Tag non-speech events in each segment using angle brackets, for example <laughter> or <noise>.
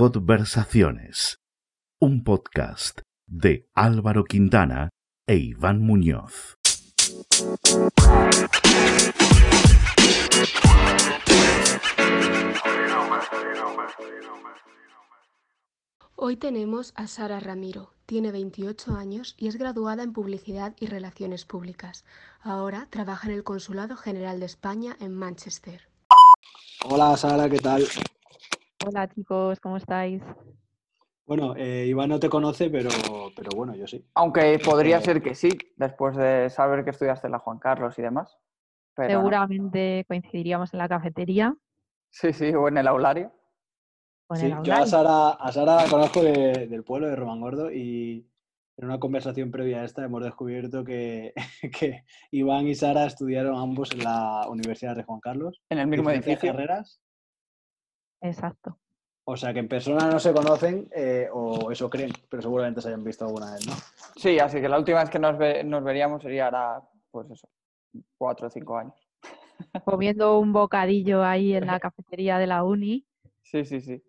Conversaciones, un podcast de Álvaro Quintana e Iván Muñoz. Hoy tenemos a Sara Ramiro. Tiene 28 años y es graduada en Publicidad y Relaciones Públicas. Ahora trabaja en el Consulado General de España en Manchester. Hola Sara, ¿qué tal? Hola chicos, ¿cómo estáis? Bueno, eh, Iván no te conoce, pero, pero bueno, yo sí. Aunque podría Eh, ser que sí, después de saber que estudiaste en la Juan Carlos y demás. Pero no. Seguramente coincidiríamos en la cafetería Sí, sí, o en el aulario. en Sí, el yo a. Sara, a Sara la conozco de- del pueblo de Romangordo y en una conversación previa a esta hemos descubierto que, <laughs> que Iván y Sara estudiaron ambos en la Universidad de Juan Carlos. En el mismo edificio. carreras. Exacto. O sea que en persona no se conocen eh, o eso creen, pero seguramente se hayan visto alguna vez, ¿no? Sí, así que la última vez que nos, ve- nos veríamos sería ahora, pues eso, cuatro o cinco años. <laughs> Comiendo un bocadillo ahí en la cafetería de la uni. Sí, sí, sí.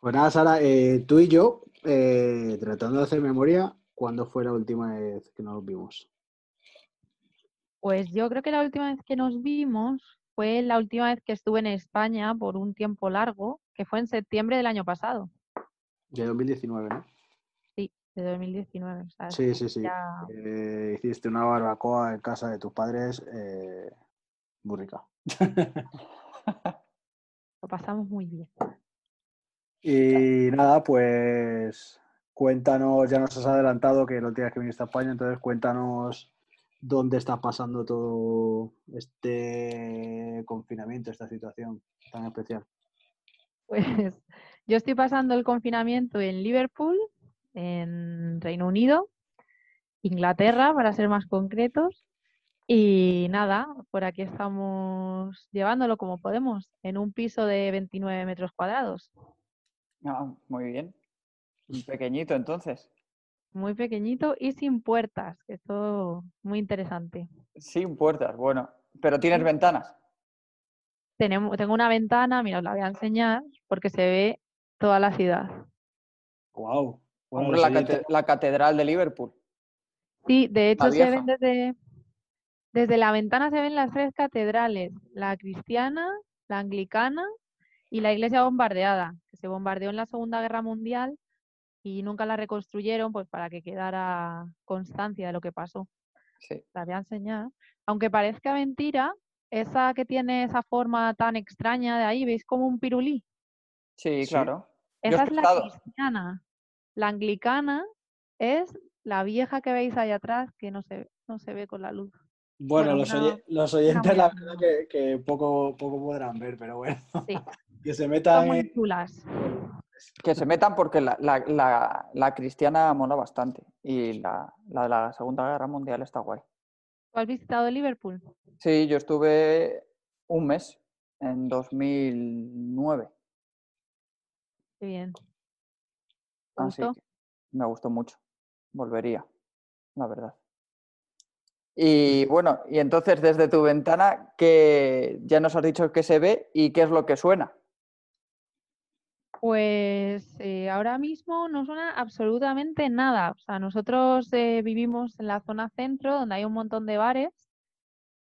Pues nada, Sara, eh, tú y yo, eh, tratando de hacer memoria, ¿cuándo fue la última vez que nos vimos? Pues yo creo que la última vez que nos vimos fue la última vez que estuve en España por un tiempo largo, que fue en septiembre del año pasado, De 2019, ¿no? sí, de 2019. o sea, Sí, sí, sí. ya- Eh, hiciste una barbacoa en casa de tus padres, eh, muy rica. <laughs> lo pasamos muy bien. Y nada, pues cuéntanos, ya nos has adelantado que no tienes que venir a España, entonces cuéntanos dónde está pasando todo este confinamiento, esta situación tan especial. Pues yo estoy pasando el confinamiento en Liverpool, en Reino Unido, Inglaterra, para ser más concretos. Y nada, por aquí estamos llevándolo como podemos, en un piso de 29 metros cuadrados. Ah, muy bien. Pequeñito entonces. Muy pequeñito y sin puertas, que esto muy interesante. Sin puertas, bueno. Pero tienes ventanas. Tenemos, tengo una ventana, mira, os la voy a enseñar, porque se ve toda la ciudad. ¡Wow! Bueno, Hombre, los la, cate- la catedral de Liverpool. Sí, de hecho se ven desde, desde la ventana se ven las tres catedrales, la cristiana, la anglicana y la iglesia bombardeada, que se bombardeó en la Segunda Guerra Mundial y nunca la reconstruyeron pues para que quedara constancia de lo que pasó. Sí. La voy a enseñar. Aunque parezca mentira, esa que tiene esa forma tan extraña de ahí, ¿veis como un pirulí? Sí, claro. Esa es la cristiana. La anglicana es la vieja que veis ahí atrás, que no se, no se ve con la luz. Bueno, bueno, los, una- los oyentes la verdad que, que poco, poco podrán ver, pero bueno, Sí, <laughs> que se son metan muy en... Que se metan porque la, la- la- la cristiana mola bastante. Y la, la de la Segunda Guerra Mundial está guay. ¿Tú has visitado Liverpool? Sí, yo estuve un mes en 2009. Qué bien. ¿Te Así gustó? que me gustó mucho. Volvería, la verdad. Y bueno, y entonces desde tu ventana, que ya nos has dicho qué se ve y qué es lo que suena. Pues eh, ahora mismo no suena absolutamente nada. O sea, nosotros eh, vivimos en la zona centro, donde hay un montón de bares.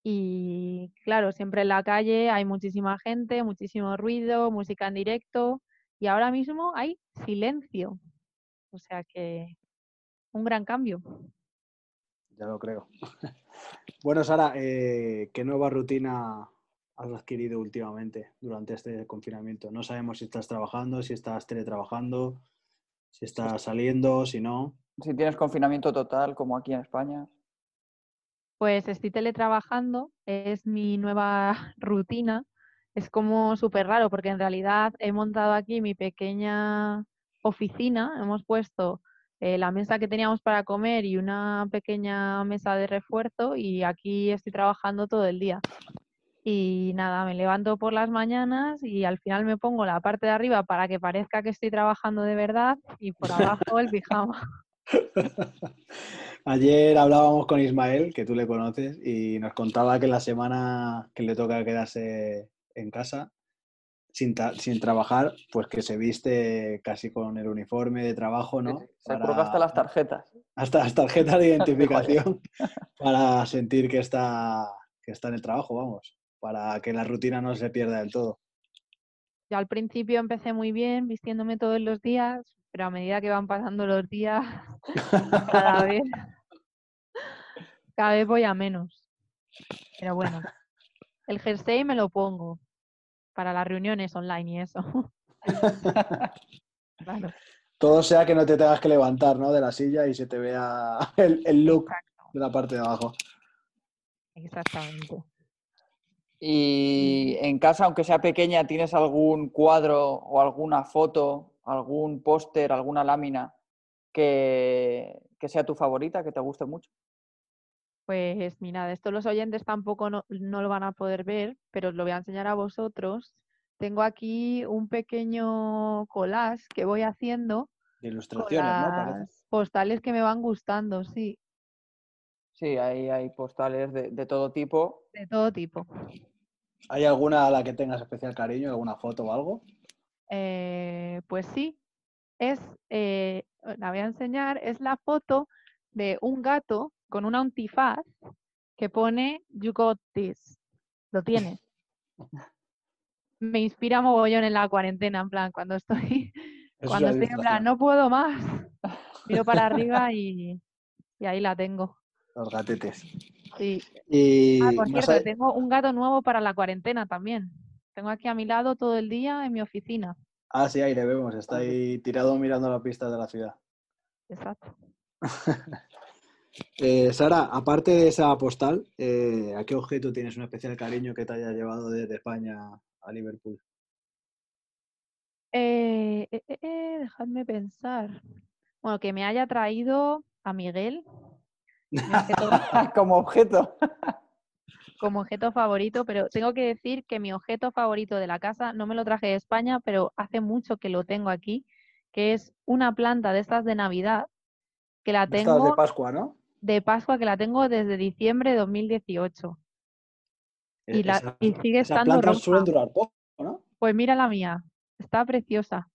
Y claro, siempre en la calle hay muchísima gente, muchísimo ruido, música en directo. Y ahora mismo hay silencio. O sea que un gran cambio. Ya lo creo. <laughs> Bueno, Sara, eh, ¿qué nueva rutina has adquirido últimamente durante este confinamiento? No sabemos si estás trabajando, si estás teletrabajando, si estás saliendo, si no. Si tienes confinamiento total, como aquí en España. Pues estoy teletrabajando, es mi nueva <laughs> rutina. Es como súper raro porque en realidad he montado aquí mi pequeña oficina, hemos puesto eh, la mesa que teníamos para comer y una pequeña mesa de refuerzo y aquí estoy trabajando todo el día. Y nada, me levanto por las mañanas y al final me pongo la parte de arriba para que parezca que estoy trabajando de verdad y por abajo el pijama. <laughs> Ayer hablábamos con Ismael, que tú le conoces, y nos contaba que la semana que le toca quedarse en casa, sin, sin trabajar, pues que se viste casi con el uniforme de trabajo, ¿no? Se Para- hasta las tarjetas. hasta las tarjetas de <laughs> identificación <laughs> para sentir que está, que está en el trabajo, vamos, para que la rutina no se pierda del todo. Yo al principio empecé muy bien, vistiéndome todos los días, pero a medida que van pasando los días, <laughs> cada <laughs> vez, cada vez voy a menos. Pero bueno, el jersey me lo pongo para las reuniones online y eso. <laughs> Claro, Todo sea que no te tengas que levantar, ¿no? De la silla y se te vea el, el look exacto, de la parte de abajo. exactamente. Y en casa, aunque sea pequeña, ¿tienes algún cuadro o alguna foto, algún póster, alguna lámina que, que sea tu favorita, que te guste mucho? Pues mira, esto los oyentes tampoco no, no lo van a poder ver, pero os lo voy a enseñar a vosotros. Tengo aquí un pequeño collage que voy haciendo De con ilustraciones, ¿no? Parece. postales que me van gustando, sí, Sí, ahí hay postales de, de todo tipo. de todo tipo. ¿Hay alguna a la que tengas especial cariño, alguna foto o algo? Eh, pues sí, es, eh, la voy a enseñar, es la foto de un gato con una antifaz que pone You got this. Lo tienes. <laughs> Me inspira mogollón en la cuarentena, en plan, cuando estoy, <laughs> Eso cuando estoy en plan, no puedo más. <laughs> Miro para arriba y, y ahí la tengo. Los gatetes. Sí. Ah, por cierto, tengo un gato nuevo para la cuarentena también. Tengo aquí a mi lado todo el día en mi oficina. Ah, sí, ahí le vemos. Está ahí tirado mirando las pistas de la ciudad. Exacto. <laughs> Eh, Sara, aparte de esa postal, eh, ¿a qué objeto tienes un especial cariño que te haya llevado desde España a Liverpool? Eh, dejadme pensar. Bueno, que me haya traído a Miguel <laughs> Como objeto. como objeto favorito, pero tengo que decir que mi objeto favorito de la casa no me lo traje de España, pero hace mucho que lo tengo aquí, que es una planta de estas de Navidad, que la estas de tengo Pascua, ¿no? de Pascua, que la tengo desde diciembre de 2018. Y, Eh, la, y sigue estando plantas roja. suelen durar poco, ¿no? Pues mira la mía, está preciosa.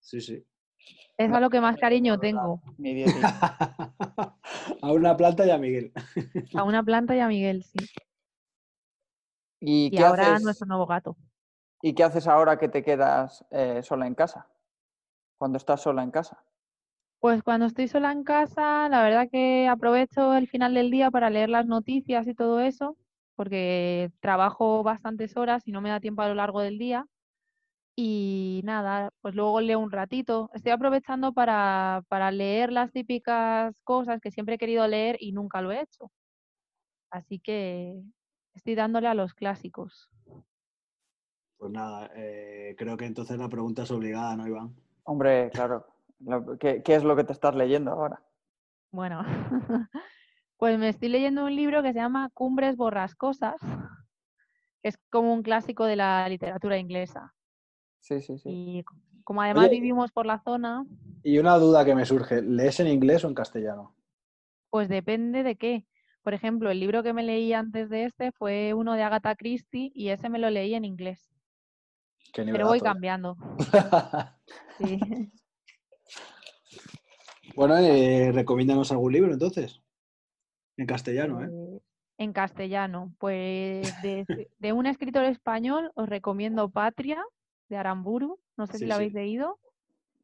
Sí, sí. Es a lo que más cariño tengo, Mi <laughs> a una planta y a Miguel. a una planta y a Miguel, sí. <laughs> ¿Y, Y qué ahora haces, nuestro nuevo gato. ¿Y qué haces ahora que te quedas eh, sola en casa? Cuando estás sola en casa. Pues cuando estoy sola en casa, la verdad que aprovecho el final del día para leer las noticias y todo eso, porque trabajo bastantes horas y no me da tiempo a lo largo del día. Y nada, pues luego leo un ratito. Estoy aprovechando para, para leer las típicas cosas que siempre he querido leer y nunca lo he hecho. Así que estoy dándole a los clásicos. Pues nada, eh, creo que entonces la pregunta es obligada, ¿no, Iván? Hombre, claro. ¿Qué, qué es lo que te estás leyendo ahora? Bueno, <laughs> pues me estoy leyendo un libro que se llama Cumbres Borrascosas, que es como un clásico de la literatura inglesa. Sí, sí, sí. Y como además Oye, vivimos por la zona, Y una duda que me surge, ¿lees en inglés o en castellano? pues depende de qué. Por ejemplo, el libro que me leí antes de este fue uno de Agatha Christie y ese me lo leí en inglés, Qué pero voy nivelazo, ¿eh? cambiando. Sí. <laughs> bueno, eh, recomiéndanos algún libro entonces. En castellano, ¿eh? Eh, En castellano, pues de, de un escritor español os recomiendo Patria, de Aramburu. No sé Sí, si lo sí. habéis leído.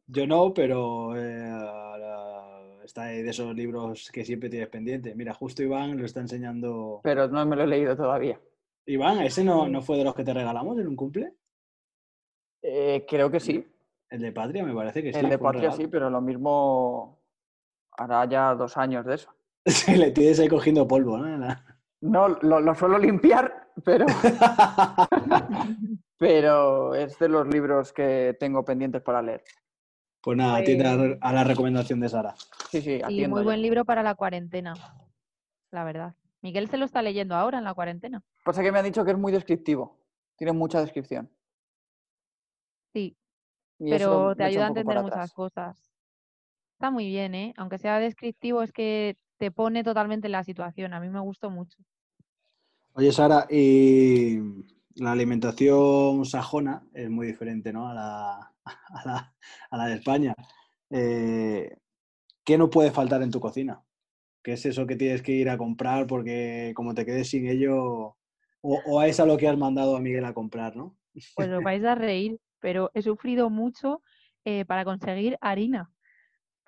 Yo no, pero eh, la- está ahí de esos libros que siempre tienes pendiente. Mira, justo Iván lo está enseñando. Pero no me lo he leído todavía. Iván, ¿ese no, no fue de los que te regalamos en un cumple? Eh, creo que sí. El de Patria, me parece que sí. El de Patria regalo. sí, pero lo mismo hará ya dos años de eso. <laughs> Sí, le tienes ahí cogiendo polvo, ¿no? La- No, lo, lo suelo limpiar, pero, <laughs> <laughs> pero es de los libros que tengo pendientes para leer. Pues nada, atiende a, Pues- a la recomendación de Sara. Sí, sí, Y muy buen libro para la cuarentena, la verdad. Miguel se lo está leyendo ahora en la cuarentena. Pasa que me han dicho que es muy descriptivo. Tiene mucha descripción. Sí, y pero te ayuda a entender muchas atrás. cosas. Está muy bien, ¿eh? Aunque sea descriptivo, es que te pone totalmente en la situación. A mí me gustó mucho. Oye, Sara, y la alimentación sajona es muy diferente ¿no? a, la, de España. Eh, ¿Qué no puede faltar en tu cocina? ¿Qué es eso que tienes que ir a comprar porque como te quedes sin ello, o, o es a lo que has mandado a Miguel a comprar, ¿no? Pues os vais a reír, pero he sufrido mucho eh, para conseguir harina.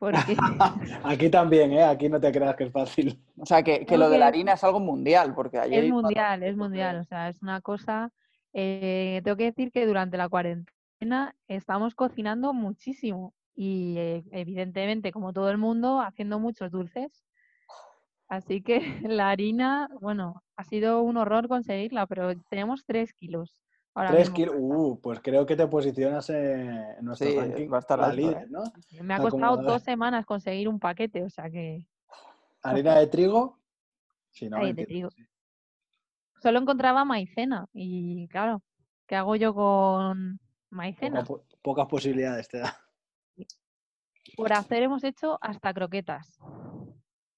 Porque <laughs> Aquí también, ¿eh? Aquí no te creas que es fácil. O sea, que, que No, lo de la harina es algo mundial, porque ayer... es mundial, es mundial. O sea, es una cosa. eh, tengo que decir que durante la cuarentena estamos cocinando muchísimo y eh, evidentemente, como todo el mundo, haciendo muchos dulces. Así que <laughs> la harina, bueno, ha sido un horror conseguirla, pero tenemos tres kilos. Ahora Tres kilos. Uh, pues creo que te posicionas en, nuestro Sí, ranking. va a estar la alto, líder, ¿eh? ¿no? Me ha costado dos semanas conseguir un paquete, o sea que <laughs> Harina de trigo. Sí, no, Ay, de trigo. sí. solo encontraba maicena y claro, ¿qué hago yo con maicena? Poca po- pocas posibilidades te da. Por hacer hemos hecho hasta croquetas.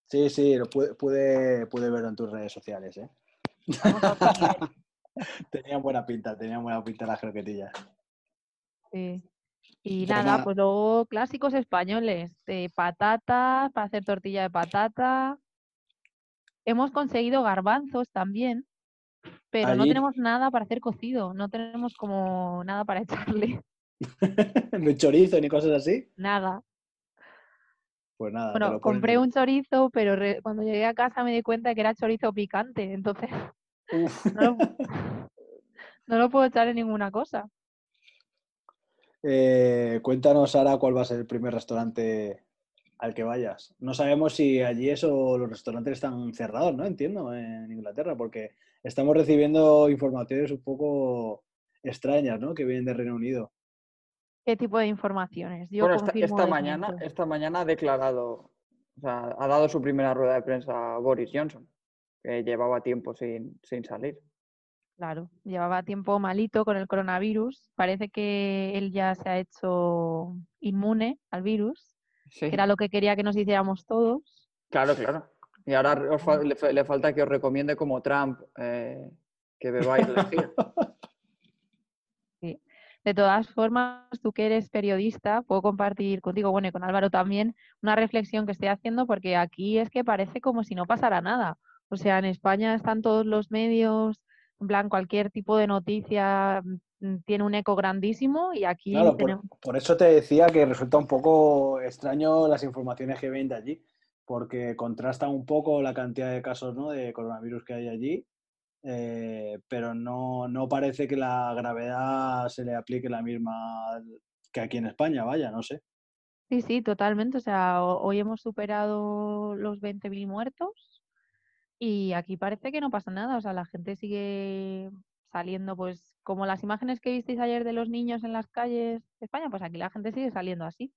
Sí, sí, lo pude, pude, pude verlo en tus redes sociales, ¿eh? Estamos a <laughs> Tenían buena pinta, tenían buena pinta las croquetillas. sí. Y Pues nada, nada. pues luego clásicos españoles, de patatas, para hacer tortilla de patata. Hemos conseguido garbanzos también, pero no tenemos nada para hacer cocido, no tenemos como nada para <laughs> echarle, Ni chorizo ni cosas así. nada. Pues nada, Bueno, compré un chorizo, pero re- cuando llegué a casa me di cuenta que era chorizo picante, entonces. No lo, <laughs> no lo puedo echar en ninguna cosa. Eh, cuéntanos ahora cuál va a ser el primer restaurante al que vayas. No sabemos si allí eso, los restaurantes están cerrados, ¿no? Entiendo, en Inglaterra, porque estamos recibiendo informaciones un poco extrañas, ¿no? Que vienen de Reino Unido. ¿Qué tipo de informaciones? Yo Bueno, esta, mañana, esta mañana ha declarado, o sea, ha dado su primera rueda de prensa a Boris Johnson, que llevaba tiempo sin, sin salir. Claro, llevaba tiempo malito con el coronavirus. Parece que él ya se ha hecho inmune al virus, Sí, que era lo que quería que nos hiciéramos todos. claro, claro. Y ahora os fa- le, fa- le falta que os recomiende como Trump eh, que bebáis lejía. <laughs> De todas formas, tú que eres periodista, puedo compartir contigo, bueno, y con Álvaro también, una reflexión que estoy haciendo, porque aquí es que parece como si no pasara nada. O sea, en España están todos los medios, en plan, cualquier tipo de noticia mm, tiene un eco grandísimo y aquí Claro, por, tenemos... por eso te decía que resulta un poco extraño las informaciones que vienen de allí, porque contrastan un poco la cantidad de casos ¿no? de coronavirus que hay allí, eh, pero no, no parece que la gravedad se le aplique la misma que aquí en España, vaya, no sé. Sí, sí, totalmente. O sea, ho- hoy hemos superado los 20.000 muertos y aquí parece que no pasa nada. O sea, la gente sigue saliendo, pues, como las imágenes que visteis ayer de los niños en las calles de España, pues aquí la gente sigue saliendo así.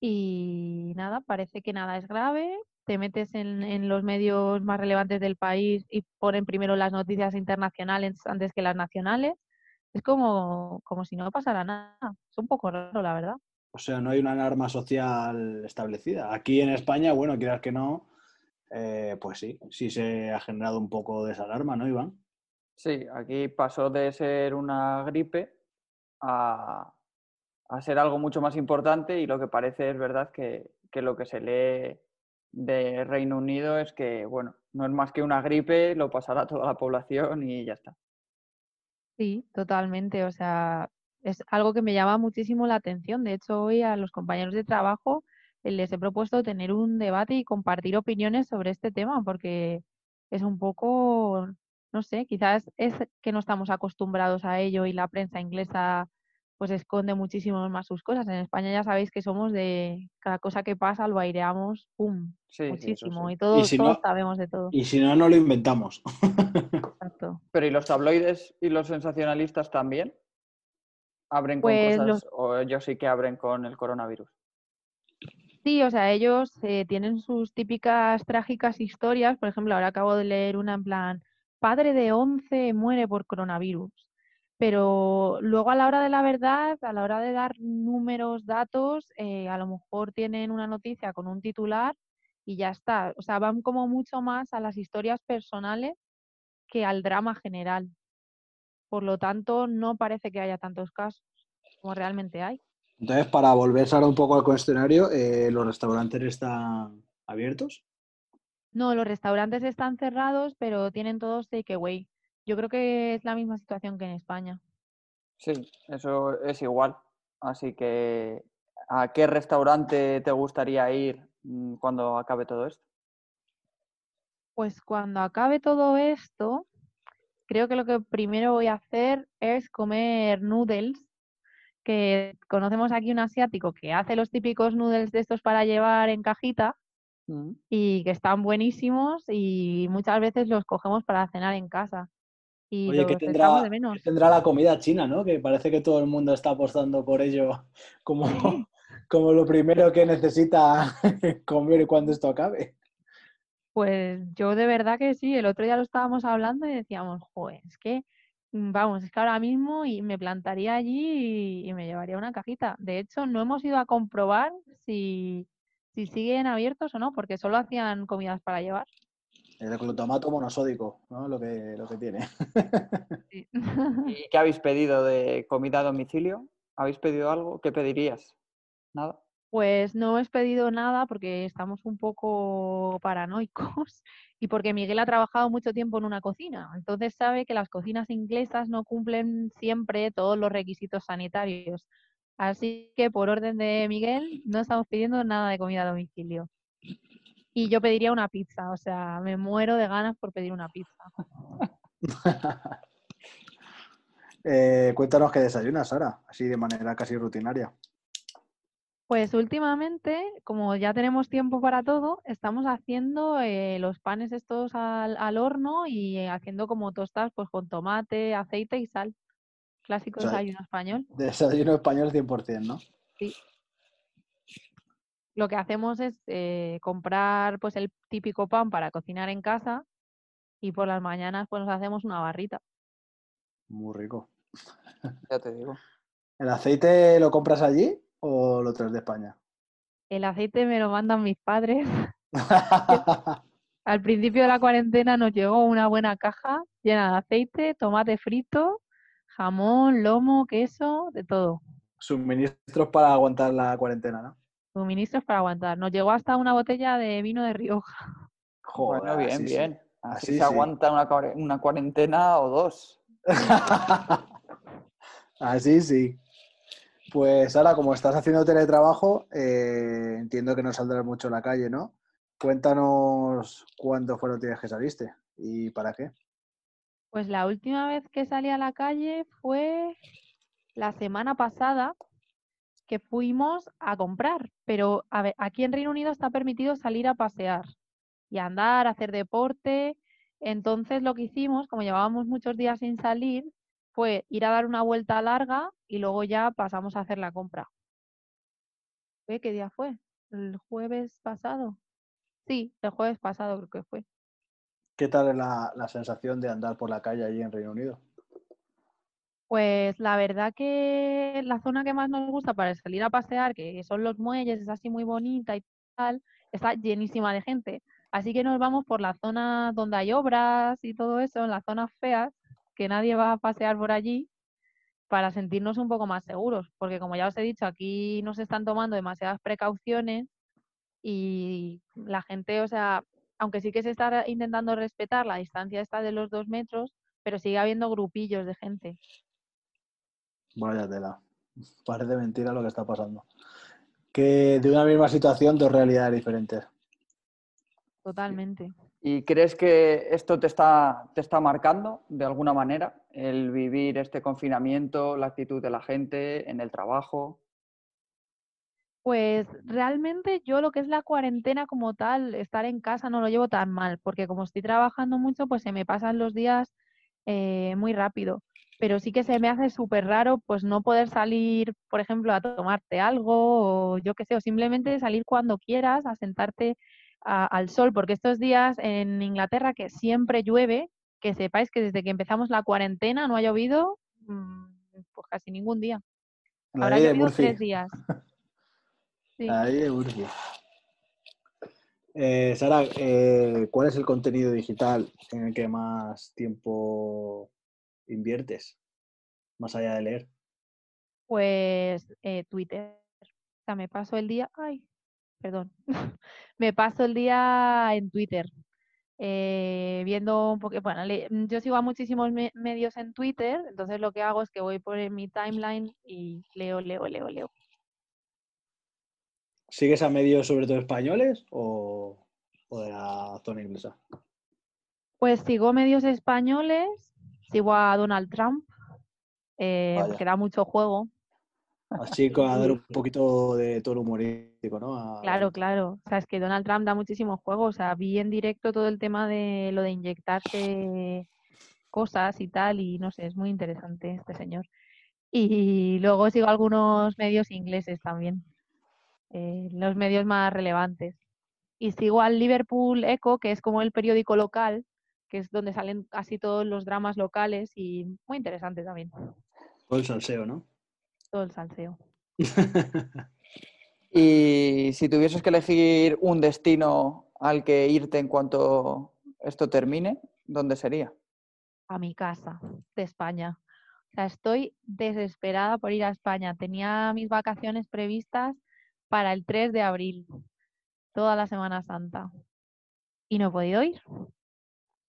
Y nada, parece que nada es grave. Te metes en, en los medios más relevantes del país y ponen primero las noticias internacionales antes que las nacionales. Es como, como si no pasara nada. Es un poco raro, la verdad. O sea, no hay una alarma social establecida. Aquí en España, bueno, quieras que no, eh, pues sí, sí se ha generado un poco de esa alarma, ¿no, Iván? Sí, aquí pasó de ser una gripe a, a ser algo mucho más importante y lo que parece es verdad que, que lo que se lee de Reino Unido es que, bueno, no es más que una gripe, lo pasará toda la población y ya está. Sí, totalmente. O sea, es algo que me llama muchísimo la atención. De hecho, hoy a los compañeros de trabajo les he propuesto tener un debate y compartir opiniones sobre este tema, porque es un poco, no sé, quizás es que no estamos acostumbrados a ello y la prensa inglesa pues esconde muchísimo más sus cosas. En España ya sabéis que somos de cada cosa que pasa lo aireamos, ¡pum! Sí, muchísimo. sí. Y todos, si todos no- sabemos de todo. Y si no, no lo inventamos. <laughs> Exacto. Pero ¿y los tabloides y los sensacionalistas también? ¿Abren Pues con los- cosas o ellos sí que abren con el coronavirus? Sí, o sea, ellos eh, tienen sus típicas trágicas historias. Por ejemplo, ahora acabo de leer una en plan, padre de 11 muere por coronavirus. Pero luego a la hora de la verdad, a la hora de dar números, datos, eh, a lo mejor tienen una noticia con un titular y ya está. O sea, van como mucho más a las historias personales que al drama general. Por lo tanto, no parece que haya tantos casos como realmente hay. Entonces, para volver ahora un poco al cuestionario, eh, ¿los restaurantes están abiertos? No, los restaurantes están cerrados, pero tienen todos takeaway. Yo creo que es la misma situación que en España. Sí, eso es igual. Así que, ¿a qué restaurante te gustaría ir mm, cuando acabe todo esto? Pues cuando acabe todo esto, creo que lo que primero voy a hacer es comer noodles, que conocemos aquí un asiático que hace los típicos noodles de estos para llevar en cajita Mm. y que están buenísimos y muchas veces los cogemos para cenar en casa. Y Oye, ¿qué los tendrá, echamos de menos. qué tendrá la comida china, no? Que parece que todo el mundo está apostando por ello <laughs> como, Sí. como lo primero que necesita <laughs> comer cuando esto acabe. Pues yo de verdad que sí, el otro día lo estábamos hablando y decíamos, joder, es que, vamos, es que ahora mismo y me plantaría allí y, y me llevaría una cajita. De hecho, no hemos ido a comprobar si, si siguen abiertos o no, porque solo hacían comidas para llevar. El glutamato monosódico, ¿no? Lo que, lo que tiene. Sí. <laughs> ¿Y qué habéis pedido de comida a domicilio? ¿Habéis pedido algo? ¿Qué pedirías? ¿Nada? Pues no hemos pedido nada porque estamos un poco paranoicos <laughs> y porque Miguel ha trabajado mucho tiempo en una cocina. Entonces sabe que las cocinas inglesas no cumplen siempre todos los requisitos sanitarios. Así que por orden de Miguel no estamos pidiendo nada de comida a domicilio. Y yo pediría una pizza, o sea, me muero de ganas por pedir una pizza. <laughs> Eh, cuéntanos qué desayunas, Sara, así de manera casi rutinaria. Pues últimamente, como ya tenemos tiempo para todo, estamos haciendo eh, los panes estos al, al horno y eh, haciendo como tostas pues con tomate, aceite y sal. Clásico O sea, desayuno español. Desayuno español 100%, ¿no? Sí. Lo que hacemos es eh, comprar pues el típico pan para cocinar en casa y por las mañanas pues nos hacemos una barrita. Muy rico. Ya te digo. ¿El aceite lo compras allí o lo traes de España? El aceite me lo mandan mis padres. <laughs> Al principio de la cuarentena nos llegó una buena caja llena de aceite, tomate frito, jamón, lomo, queso, de todo. Suministros para aguantar la cuarentena, ¿no? Suministros para aguantar. Nos llegó hasta una botella de vino de Rioja. Joder, bueno, bien, así sí. bien. Así, Así se sí. aguanta una, cuare- una cuarentena o dos. <laughs> Así sí. Pues ahora, como estás haciendo teletrabajo, eh, entiendo que no saldrás mucho a la calle, ¿no? Cuéntanos cuándo fue la última vez que saliste y para qué. Pues la última vez que salí a la calle fue la semana pasada que fuimos a comprar, pero a ver, aquí en Reino Unido está permitido salir a pasear y andar, hacer deporte. Entonces lo que hicimos, como llevábamos muchos días sin salir, fue ir a dar una vuelta larga y luego ya pasamos a hacer la compra. ¿Qué día fue? ¿El jueves pasado? Sí, el jueves pasado creo que fue. ¿Qué tal es la, la sensación de andar por la calle allí en Reino Unido? Pues la verdad que la zona que más nos gusta para salir a pasear, que son los muelles, es así muy bonita y tal, está llenísima de gente. Así que nos vamos por la zona donde hay obras y todo eso, en las zonas feas, que nadie va a pasear por allí para sentirnos un poco más seguros, porque como ya os he dicho, aquí no se están tomando demasiadas precauciones y la gente, o sea, aunque sí que se está intentando respetar la distancia esta de los dos metros, pero sigue habiendo grupillos de gente. Vaya tela. Parece mentira lo que está pasando. Que de una misma situación, dos realidades diferentes. Totalmente. ¿Y crees que esto te está, te está marcando de alguna manera? El vivir este confinamiento, la actitud de la gente en el trabajo. Pues realmente yo lo que es la cuarentena como tal, estar en casa no lo llevo tan mal, porque como estoy trabajando mucho, pues se me pasan los días eh, muy rápido. Pero sí que se me hace súper raro pues no poder salir, por ejemplo, a tomarte algo o yo qué sé, o simplemente salir cuando quieras, a sentarte a- al sol, porque estos días en Inglaterra que siempre llueve, que sepáis que desde que empezamos la cuarentena no ha llovido mm, pues casi ningún día. La Habrá llovido tres días. <laughs> Sí. De. Eh, Sara, eh, ¿cuál es el contenido digital en el que más tiempo inviertes? más allá de leer? Pues eh, Twitter. O sea, me paso el día, ay, perdón, <laughs> me paso el día en Twitter. eh, viendo un poco, bueno, le- mm, yo sigo a muchísimos me- medios en Twitter, entonces lo que hago es que voy por mi timeline y leo, leo, leo, leo. ¿Sigues a medios sobre todo españoles o, o de la zona inglesa? Pues sigo medios españoles, sigo a Donald Trump, eh, porque da mucho juego. Así que a dar un poquito de tono humorístico, ¿no? A- Claro, claro. O sea, es que Donald Trump da muchísimo juego. O sea, vi en directo todo el tema de lo de inyectarse cosas y tal, y no sé, es muy interesante este señor. Y luego sigo algunos medios ingleses también, eh, los medios más relevantes. Y sigo al Liverpool Echo, que es como el periódico local, que es donde salen casi todos los dramas locales y muy interesante también, Todo el salseo, ¿no? Todo el salseo. <laughs> Y si tuvieses que elegir un destino al que irte en cuanto esto termine, ¿dónde sería? a mi casa de España. O sea, estoy desesperada por ir a España. Tenía mis vacaciones previstas para el 3 de abril, toda la Semana Santa. Y no he podido ir.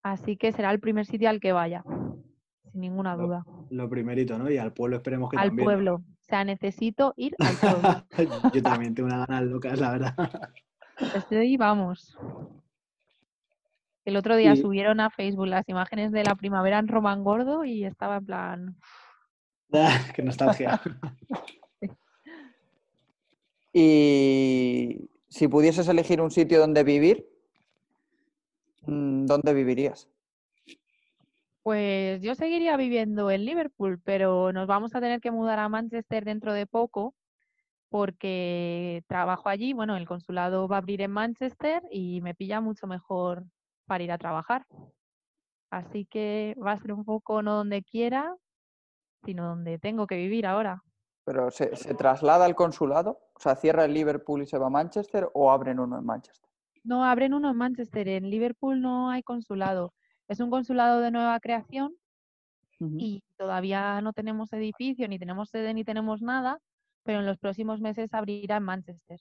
Así que será el primer sitio al que vaya, sin ninguna duda. Lo primerito, ¿no? Y al pueblo esperemos que Al también. ¿no? pueblo. O sea, necesito ir al pueblo. <laughs> Yo también tengo unas ganas locas, la verdad. Estoy, vamos. El otro día Y- subieron a Facebook las imágenes de la primavera en Román Gordo y estaba en plan, <laughs> Qué nostalgia. <laughs> Y si pudieses elegir un sitio donde vivir, mm, ¿dónde vivirías? Pues yo seguiría viviendo en Liverpool, pero nos vamos a tener que mudar a Manchester dentro de poco porque trabajo allí. Bueno, el consulado va a abrir en Manchester y me pilla mucho mejor para ir a trabajar. Así que va a ser un poco no donde quiera, sino donde tengo que vivir ahora. ¿Pero se, se traslada al consulado? O sea, ¿cierra el Liverpool y se va a Manchester o abren uno en Manchester? No, abren uno en Manchester. En Liverpool no hay consulado. Es un consulado de nueva creación y todavía no tenemos edificio, ni tenemos sede, ni tenemos nada, pero en los próximos meses abrirá en Manchester.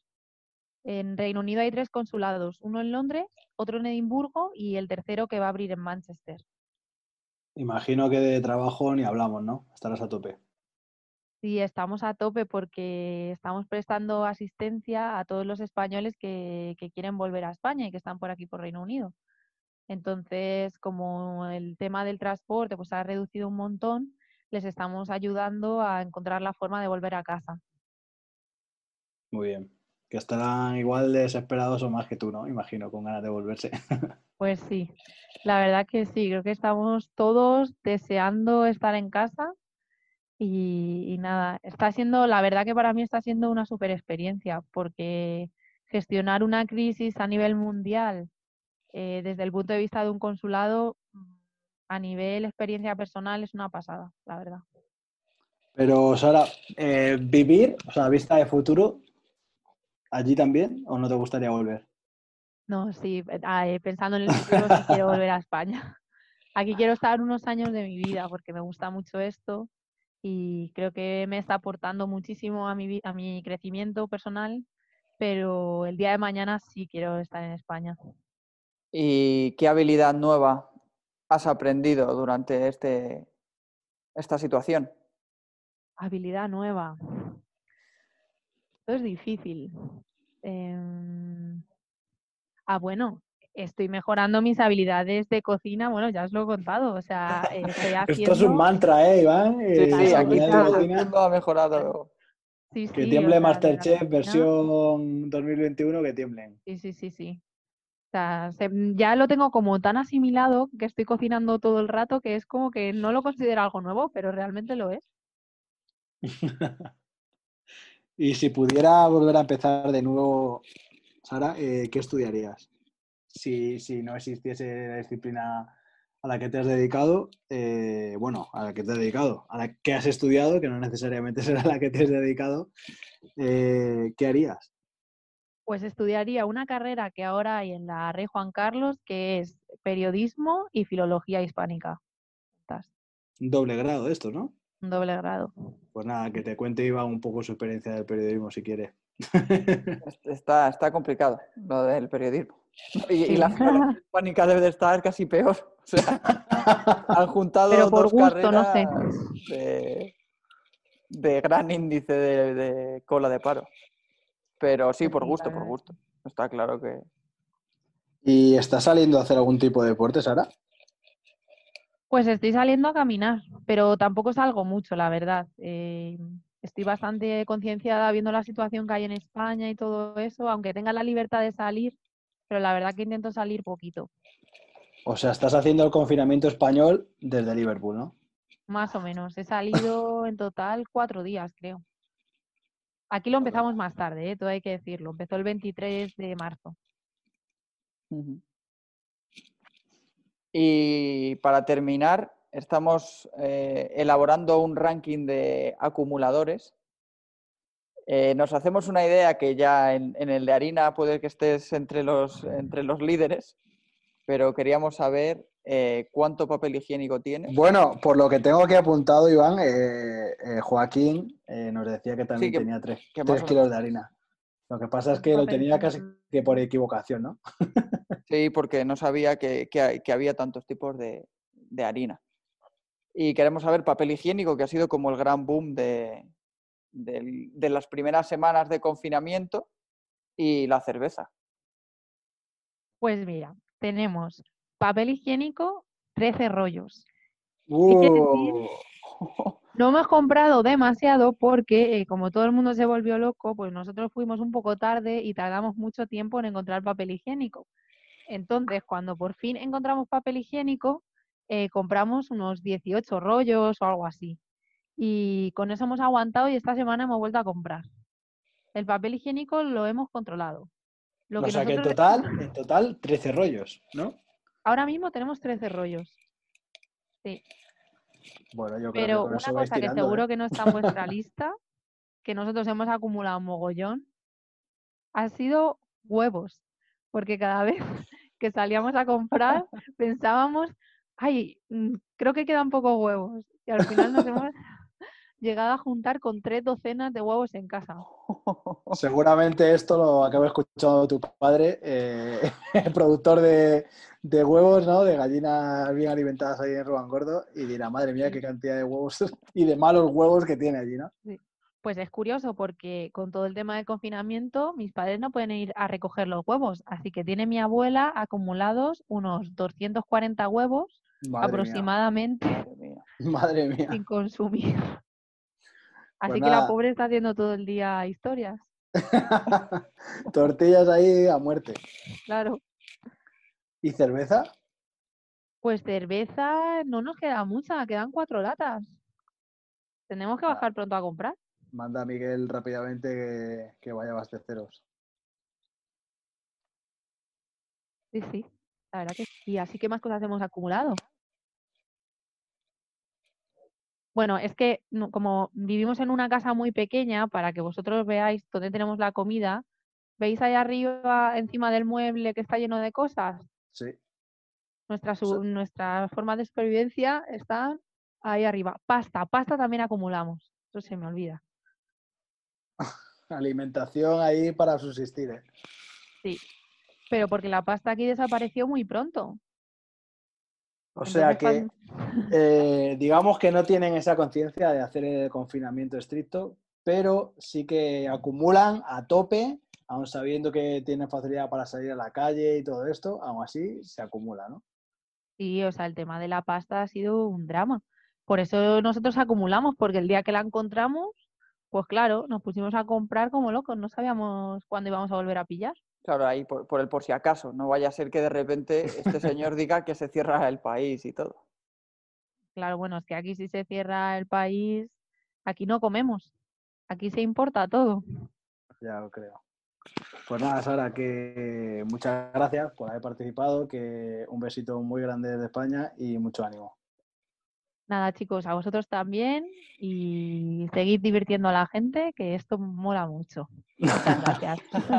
En Reino Unido hay tres consulados, uno en Londres, otro en Edimburgo y el tercero que va a abrir en Manchester. Imagino que de trabajo ni hablamos, ¿no? Estarás a tope. Sí, estamos a tope porque estamos prestando asistencia a todos los españoles que, que quieren volver a España y que están por aquí por Reino Unido. Entonces, como el tema del transporte pues ha reducido un montón, les estamos ayudando a encontrar la forma de volver a casa. Muy bien. Que estarán igual de desesperados o más que tú, ¿no? Imagino, con ganas de volverse. <laughs> Pues sí, la verdad que sí, creo que estamos todos deseando estar en casa y, y nada, está siendo, la verdad que para mí está siendo una super experiencia porque gestionar una crisis a nivel mundial eh, desde el punto de vista de un consulado a nivel experiencia personal es una pasada, la verdad. Pero, Sara, eh, ¿vivir, o sea, vista de futuro, allí también o no te gustaría volver? No, sí, ah, eh, pensando en el futuro sí quiero volver a España. <laughs> Aquí quiero estar unos años de mi vida porque me gusta mucho esto y creo que me está aportando muchísimo a mi, a mi crecimiento personal, pero el día de mañana sí quiero estar en España. ¿Y qué habilidad nueva has aprendido durante este, esta situación? Habilidad nueva. Esto es difícil. Em, Ah, bueno, estoy mejorando mis habilidades de cocina. Bueno, ya os lo he contado. O sea, <laughs> estoy Esto es un haciendo. mantra, ¿eh, Iván? Sí, Eh, sí, aquí ha mejorado. Sí, Que sí, o tiemble sea, de la Masterchef versión 2021, que tiemblen. Sí, sí, sí, sí. O sea, se- ya lo tengo como tan asimilado que estoy cocinando todo el rato que es como que no lo considero algo nuevo, pero realmente lo es. <laughs> Y si pudiera volver a empezar de nuevo, Sara, eh, ¿qué estudiarías? Si, si no existiese la disciplina a la que te has dedicado, eh, bueno, a la que te has dedicado, a la que has estudiado, que no necesariamente <laughs> será la que te has dedicado, eh, ¿qué harías? Pues estudiaría una carrera que ahora hay en la Rey Juan Carlos, que es periodismo y filología hispánica. Estas. Un doble grado de esto, ¿no? un doble grado. Pues nada, que te cuente Iván un poco su experiencia del periodismo si quiere. Está, está complicado lo del periodismo. <laughs> Y, y la flora hispánica debe de estar casi peor. <laughs> O sea, han juntado Pero por dos gusto, no sé. carreras de, de gran índice de, de cola de paro. Pero sí, por gusto, por gusto. Está claro que, ¿Y estás saliendo a hacer algún tipo de deporte, Sara? Pues estoy saliendo a caminar, pero tampoco salgo mucho, la verdad. Eh, estoy bastante concienciada viendo la situación que hay en España y todo eso, aunque tenga la libertad de salir, pero la verdad que intento salir poquito, O sea, estás haciendo el confinamiento español desde Liverpool, ¿no? más o menos. He salido en total cuatro días, creo. Aquí lo empezamos más tarde, ¿eh? todo hay que decirlo. Empezó el 23 de marzo. Y para terminar, estamos eh, elaborando un ranking de acumuladores. Eh, nos hacemos una idea que ya en, en el de harina puede que estés entre los, entre los líderes, pero queríamos saber eh, cuánto papel higiénico tienes. Bueno, por lo que tengo aquí apuntado, Iván, eh, eh, Joaquín eh, nos decía que también que- tenía tres, que tres más o kilos de harina. Lo que pasa es que lo tenía casi que por equivocación, ¿no? <laughs> Sí, porque no sabía que, que había tantos tipos de, de harina. Y queremos saber papel higiénico, que ha sido como el gran boom de, del- de las primeras semanas de confinamiento, y la cerveza. Pues mira, tenemos papel higiénico, 13 rollos. decir? ¡Uh! <laughs> No hemos comprado demasiado porque, eh, como todo el mundo se volvió loco, pues nosotros fuimos un poco tarde y tardamos mucho tiempo en encontrar papel higiénico. Entonces, cuando por fin encontramos papel higiénico, eh, compramos unos 18 rollos o algo así. Y con eso hemos aguantado y esta semana hemos vuelto a comprar. El papel higiénico lo hemos controlado. Lo o que sea que en total, en total, 13 rollos, ¿no? Ahora mismo tenemos 13 rollos. Sí. Bueno, yo creo Pero que con una eso cosa que seguro ¿eh? que no está en vuestra lista, que nosotros hemos acumulado mogollón, ha sido huevos. Porque cada vez <laughs> que salíamos a comprar <laughs> pensábamos, ay, mm, creo que quedan pocos huevos. Y al final nos hemos llegado a juntar con tres docenas de huevos en casa. <laughs> Seguramente esto lo acaba escuchando tu padre, eh, el <laughs> productor de, de huevos, ¿no? De gallinas bien alimentadas ahí en Ruan Gordo, y dirá, madre mía, qué cantidad de huevos <laughs> y de malos huevos que tiene allí, ¿no? Pues es curioso porque con todo el tema del confinamiento, mis padres no pueden ir a recoger los huevos. Así que tiene mi abuela acumulados unos 240 huevos Madre aproximadamente Madre mía. mía, madre mía. sin consumir. Así Pues que nada. la pobre está haciendo todo el día historias, <laughs> Tortillas ahí a muerte. claro. ¿Y cerveza? Pues cerveza no nos queda mucha, quedan cuatro latas. Tenemos que Ah. bajar pronto a comprar. Manda a Miguel rápidamente que, que vaya a abasteceros. Sí, sí, la verdad que sí. Y así que más cosas hemos acumulado. Bueno, es que no- como vivimos en una casa muy pequeña, para que vosotros veáis dónde tenemos la comida, ¿veis ahí arriba, encima del mueble que está lleno de cosas? Sí. Nuestra, su- nuestras formas de supervivencia están ahí arriba. Pasta, pasta también acumulamos. Eso se me olvida. <laughs> Alimentación ahí para subsistir, ¿eh? Sí. Pero porque la pasta aquí desapareció muy pronto. O sea que, <laughs> eh, digamos que no tienen esa conciencia de hacer el confinamiento estricto, pero sí que acumulan a tope, aun sabiendo que tienen facilidad para salir a la calle y todo esto, aún así se acumula, ¿no? Sí, o sea, el tema de la pasta ha sido un drama. Por eso nosotros acumulamos, porque el día que la encontramos, pues claro, nos pusimos a comprar como locos, no sabíamos cuándo íbamos a volver a pillar. Claro, ahí por, por el por si acaso. No vaya a ser que de repente este señor <laughs> diga que se cierra el país y todo. Claro, bueno, es que aquí si se cierra el país, aquí no comemos, aquí se importa todo. Ya lo creo. Pues nada, Sara, que muchas gracias por haber participado, que un besito muy grande desde España y mucho ánimo. Nada, chicos, a vosotros también y seguid divirtiendo a la gente, que esto mola mucho. Muchas <laughs> gracias.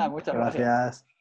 Muchas gracias. Gracias.